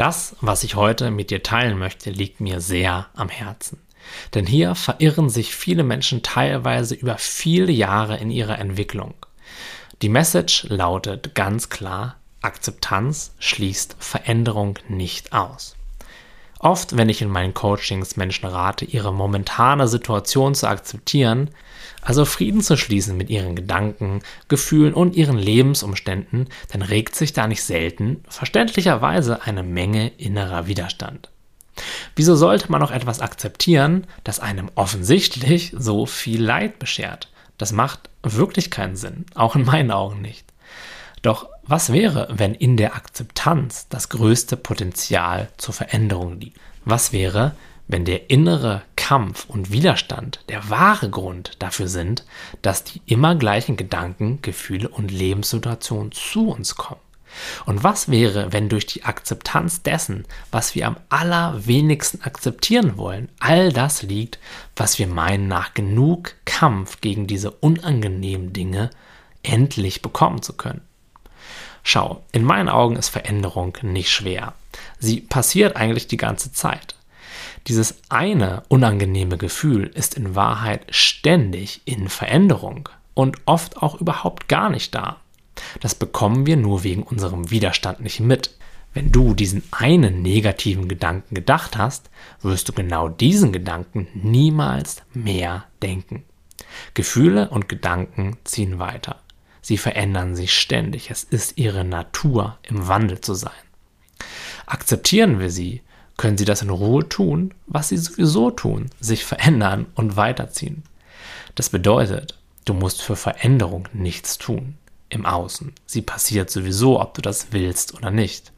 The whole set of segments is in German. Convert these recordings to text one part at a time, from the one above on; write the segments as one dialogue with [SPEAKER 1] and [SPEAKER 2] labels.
[SPEAKER 1] Das, was ich heute mit dir teilen möchte, liegt mir sehr am Herzen. Denn hier verirren sich viele Menschen teilweise über viele Jahre in ihrer Entwicklung. Die Message lautet ganz klar, Akzeptanz schließt Veränderung nicht aus. Oft, wenn ich in meinen Coachings Menschen rate, ihre momentane Situation zu akzeptieren, also Frieden zu schließen mit ihren Gedanken, Gefühlen und ihren Lebensumständen, dann regt sich da nicht selten verständlicherweise eine Menge innerer Widerstand. Wieso sollte man auch etwas akzeptieren, das einem offensichtlich so viel Leid beschert? Das macht wirklich keinen Sinn, auch in meinen Augen nicht. Doch was wäre, wenn in der Akzeptanz das größte Potenzial zur Veränderung liegt? Was wäre, wenn der innere Kampf und Widerstand der wahre Grund dafür sind, dass die immer gleichen Gedanken, Gefühle und Lebenssituationen zu uns kommen? Und was wäre, wenn durch die Akzeptanz dessen, was wir am allerwenigsten akzeptieren wollen, all das liegt, was wir meinen nach genug Kampf gegen diese unangenehmen Dinge endlich bekommen zu können? Schau, in meinen Augen ist Veränderung nicht schwer. Sie passiert eigentlich die ganze Zeit. Dieses eine unangenehme Gefühl ist in Wahrheit ständig in Veränderung und oft auch überhaupt gar nicht da. Das bekommen wir nur wegen unserem Widerstand nicht mit. Wenn du diesen einen negativen Gedanken gedacht hast, wirst du genau diesen Gedanken niemals mehr denken. Gefühle und Gedanken ziehen weiter. Sie verändern sich ständig. Es ist ihre Natur, im Wandel zu sein. Akzeptieren wir sie, können sie das in Ruhe tun, was sie sowieso tun, sich verändern und weiterziehen. Das bedeutet, du musst für Veränderung nichts tun im Außen. Sie passiert sowieso, ob du das willst oder nicht.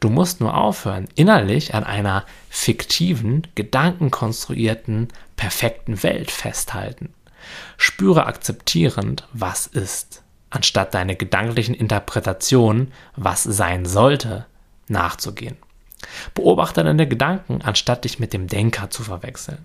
[SPEAKER 1] Du musst nur aufhören, innerlich an einer fiktiven, gedankenkonstruierten, perfekten Welt festhalten. Spüre akzeptierend, was ist anstatt deine gedanklichen Interpretationen, was sein sollte, nachzugehen. Beobachte deine Gedanken, anstatt dich mit dem Denker zu verwechseln.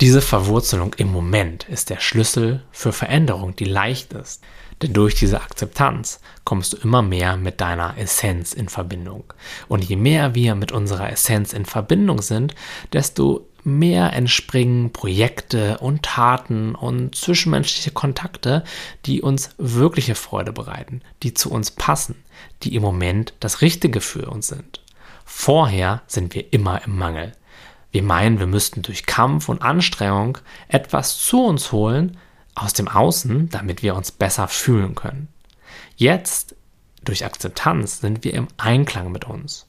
[SPEAKER 1] Diese Verwurzelung im Moment ist der Schlüssel für Veränderung, die leicht ist. Denn durch diese Akzeptanz kommst du immer mehr mit deiner Essenz in Verbindung. Und je mehr wir mit unserer Essenz in Verbindung sind, desto mehr entspringen Projekte und Taten und zwischenmenschliche Kontakte, die uns wirkliche Freude bereiten, die zu uns passen, die im Moment das Richtige für uns sind. Vorher sind wir immer im Mangel. Wir meinen, wir müssten durch Kampf und Anstrengung etwas zu uns holen aus dem Außen, damit wir uns besser fühlen können. Jetzt, durch Akzeptanz, sind wir im Einklang mit uns.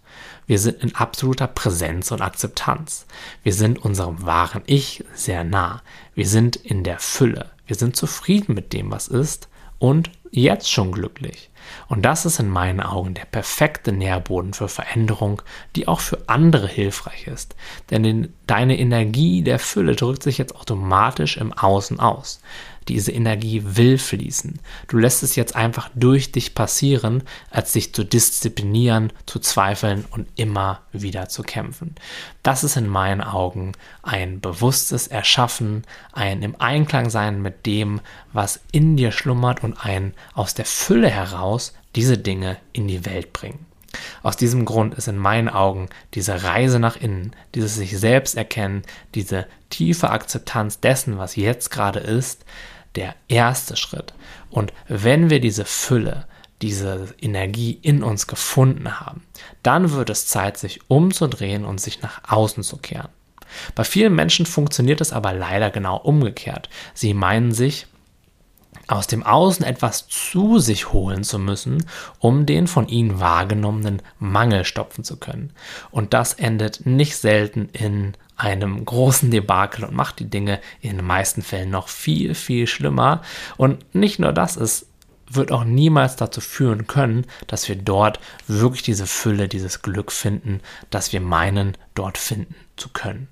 [SPEAKER 1] Wir sind in absoluter Präsenz und Akzeptanz. Wir sind unserem wahren Ich sehr nah. Wir sind in der Fülle. Wir sind zufrieden mit dem, was ist und jetzt schon glücklich. Und das ist in meinen Augen der perfekte Nährboden für Veränderung, die auch für andere hilfreich ist. Denn deine Energie der Fülle drückt sich jetzt automatisch im Außen aus. Diese Energie will fließen. Du lässt es jetzt einfach durch dich passieren, als dich zu disziplinieren, zu zweifeln und immer wieder zu kämpfen. Das ist in meinen Augen ein bewusstes Erschaffen, ein im Einklang sein mit dem, was in dir schlummert und ein aus der Fülle heraus diese Dinge in die Welt bringen. Aus diesem Grund ist in meinen Augen diese Reise nach innen, dieses sich selbst erkennen, diese tiefe Akzeptanz dessen, was jetzt gerade ist, der erste Schritt. Und wenn wir diese Fülle, diese Energie in uns gefunden haben, dann wird es Zeit, sich umzudrehen und sich nach außen zu kehren. Bei vielen Menschen funktioniert es aber leider genau umgekehrt. Sie meinen sich, aus dem Außen etwas zu sich holen zu müssen, um den von ihnen wahrgenommenen Mangel stopfen zu können. Und das endet nicht selten in einem großen Debakel und macht die Dinge in den meisten Fällen noch viel, viel schlimmer. Und nicht nur das, es wird auch niemals dazu führen können, dass wir dort wirklich diese Fülle, dieses Glück finden, das wir meinen, dort finden zu können.